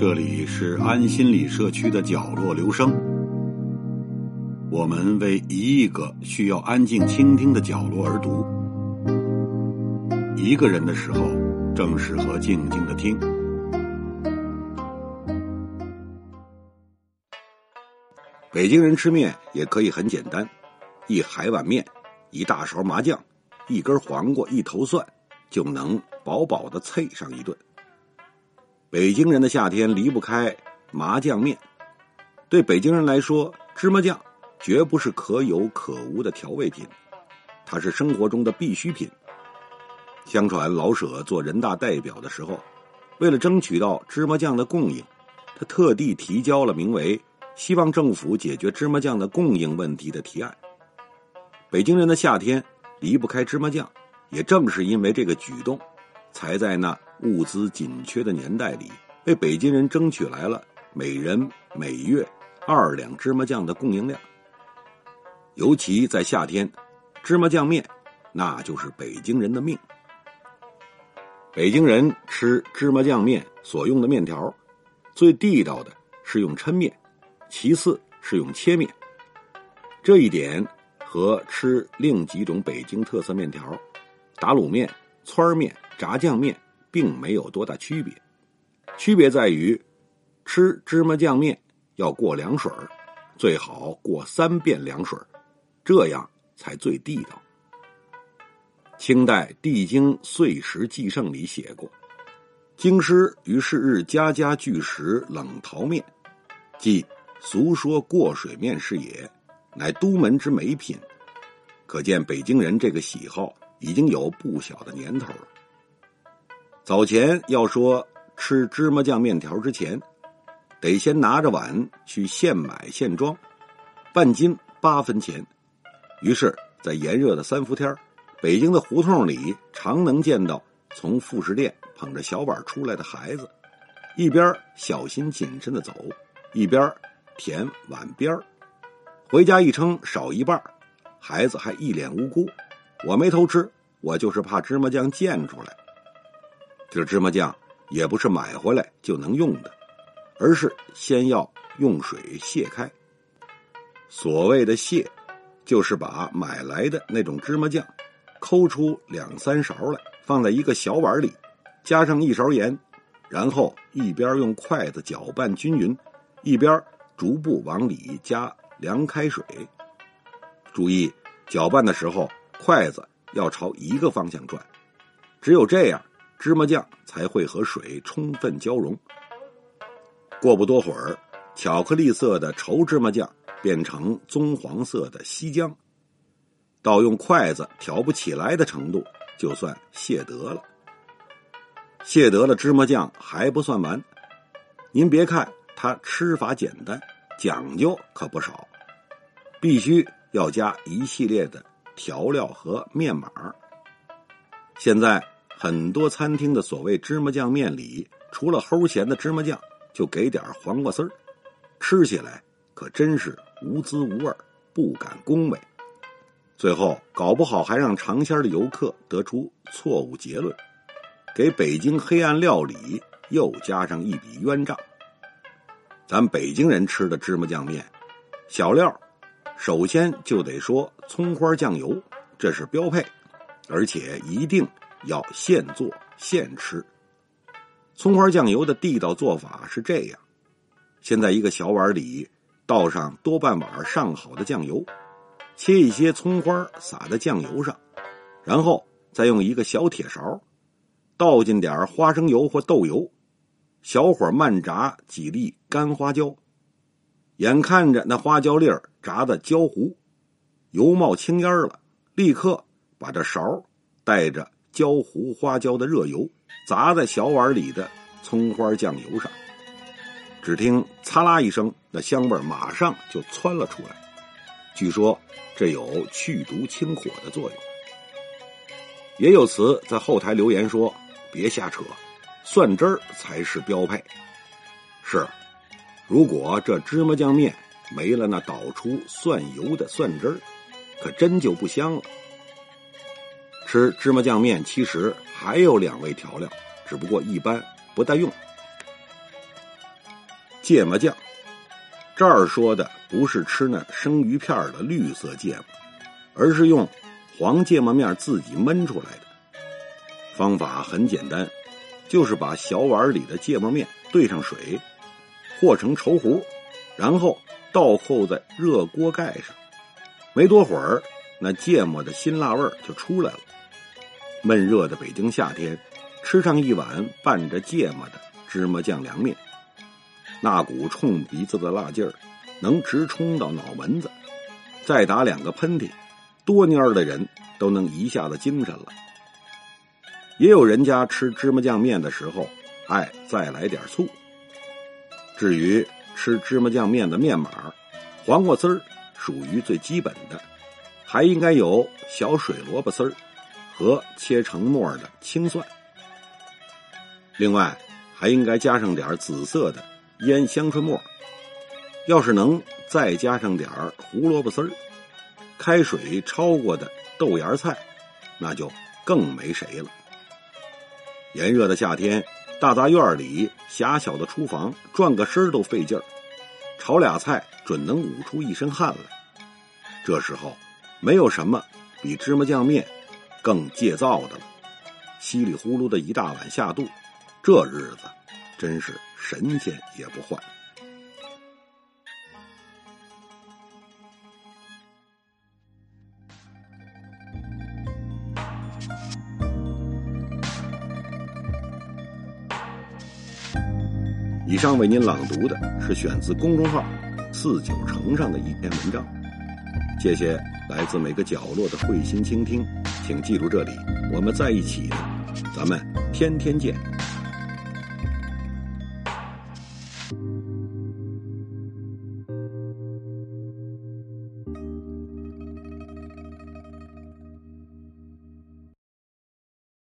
这里是安心理社区的角落，留声。我们为一亿个需要安静倾听的角落而读。一个人的时候，正适合静静的听。北京人吃面也可以很简单，一海碗面，一大勺麻酱，一根黄瓜，一头蒜，就能饱饱的脆上一顿。北京人的夏天离不开麻酱面，对北京人来说，芝麻酱绝不是可有可无的调味品，它是生活中的必需品。相传老舍做人大代表的时候，为了争取到芝麻酱的供应，他特地提交了名为“希望政府解决芝麻酱的供应问题”的提案。北京人的夏天离不开芝麻酱，也正是因为这个举动，才在那。物资紧缺的年代里，为北京人争取来了每人每月二两芝麻酱的供应量。尤其在夏天，芝麻酱面那就是北京人的命。北京人吃芝麻酱面所用的面条，最地道的是用抻面，其次是用切面。这一点和吃另几种北京特色面条——打卤面、汆面、炸酱面。并没有多大区别，区别在于吃芝麻酱面要过凉水儿最好过三遍凉水儿这样才最地道。清代《地经岁时记胜》里写过：“京师于是日家家俱食冷淘面，即俗说过水面是也，乃都门之美品。”可见北京人这个喜好已经有不小的年头了。早前要说吃芝麻酱面条之前，得先拿着碗去现买现装，半斤八分钱。于是，在炎热的三伏天北京的胡同里常能见到从副食店捧着小碗出来的孩子，一边小心谨慎的走，一边舔碗边儿回家一称少一半，孩子还一脸无辜：“我没偷吃，我就是怕芝麻酱溅出来。”这芝麻酱也不是买回来就能用的，而是先要用水卸开。所谓的卸，就是把买来的那种芝麻酱抠出两三勺来，放在一个小碗里，加上一勺盐，然后一边用筷子搅拌均匀，一边逐步往里加凉开水。注意，搅拌的时候筷子要朝一个方向转，只有这样。芝麻酱才会和水充分交融。过不多会儿，巧克力色的稠芝麻酱变成棕黄色的稀浆，到用筷子挑不起来的程度，就算卸得了。卸得了芝麻酱还不算完，您别看它吃法简单，讲究可不少，必须要加一系列的调料和面码。现在。很多餐厅的所谓芝麻酱面里，除了齁咸的芝麻酱，就给点黄瓜丝儿，吃起来可真是无滋无味，不敢恭维。最后搞不好还让尝鲜的游客得出错误结论，给北京黑暗料理又加上一笔冤账。咱北京人吃的芝麻酱面，小料首先就得说葱花酱油，这是标配，而且一定。要现做现吃，葱花酱油的地道做法是这样：先在一个小碗里倒上多半碗上好的酱油，切一些葱花撒在酱油上，然后再用一个小铁勺倒进点花生油或豆油，小火慢炸几粒干花椒。眼看着那花椒粒儿炸的焦糊，油冒青烟了，立刻把这勺带着。焦糊花椒的热油砸在小碗里的葱花酱油上，只听“擦啦”一声，那香味马上就窜了出来。据说这有去毒清火的作用。也有词在后台留言说：“别瞎扯，蒜汁儿才是标配。”是，如果这芝麻酱面没了那导出蒜油的蒜汁儿，可真就不香了。吃芝麻酱面其实还有两味调料，只不过一般不带用。芥末酱，这儿说的不是吃那生鱼片的绿色芥末，而是用黄芥末面自己焖出来的。方法很简单，就是把小碗里的芥末面兑上水，和成稠糊，然后倒扣在热锅盖上。没多会儿，那芥末的辛辣味儿就出来了。闷热的北京夏天，吃上一碗拌着芥末的芝麻酱凉面，那股冲鼻子的辣劲儿，能直冲到脑门子。再打两个喷嚏，多蔫的人都能一下子精神了。也有人家吃芝麻酱面的时候，爱再来点醋。至于吃芝麻酱面的面码，黄瓜丝儿属于最基本的，还应该有小水萝卜丝儿和切成末的青蒜。另外，还应该加上点紫色的腌香椿末。要是能再加上点胡萝卜丝儿，开水焯过的豆芽菜，那就更没谁了。炎热的夏天，大杂院里狭小的厨房转个身都费劲儿，炒俩菜准能捂出一身汗来。这时候，没有什么比芝麻酱面更解燥的了。稀里呼噜的一大碗下肚，这日子真是神仙也不换。以上为您朗读的是选自公众号“四九城”上的一篇文章，谢谢来自每个角落的慧心倾听，请记住这里，我们在一起呢，咱们天天见。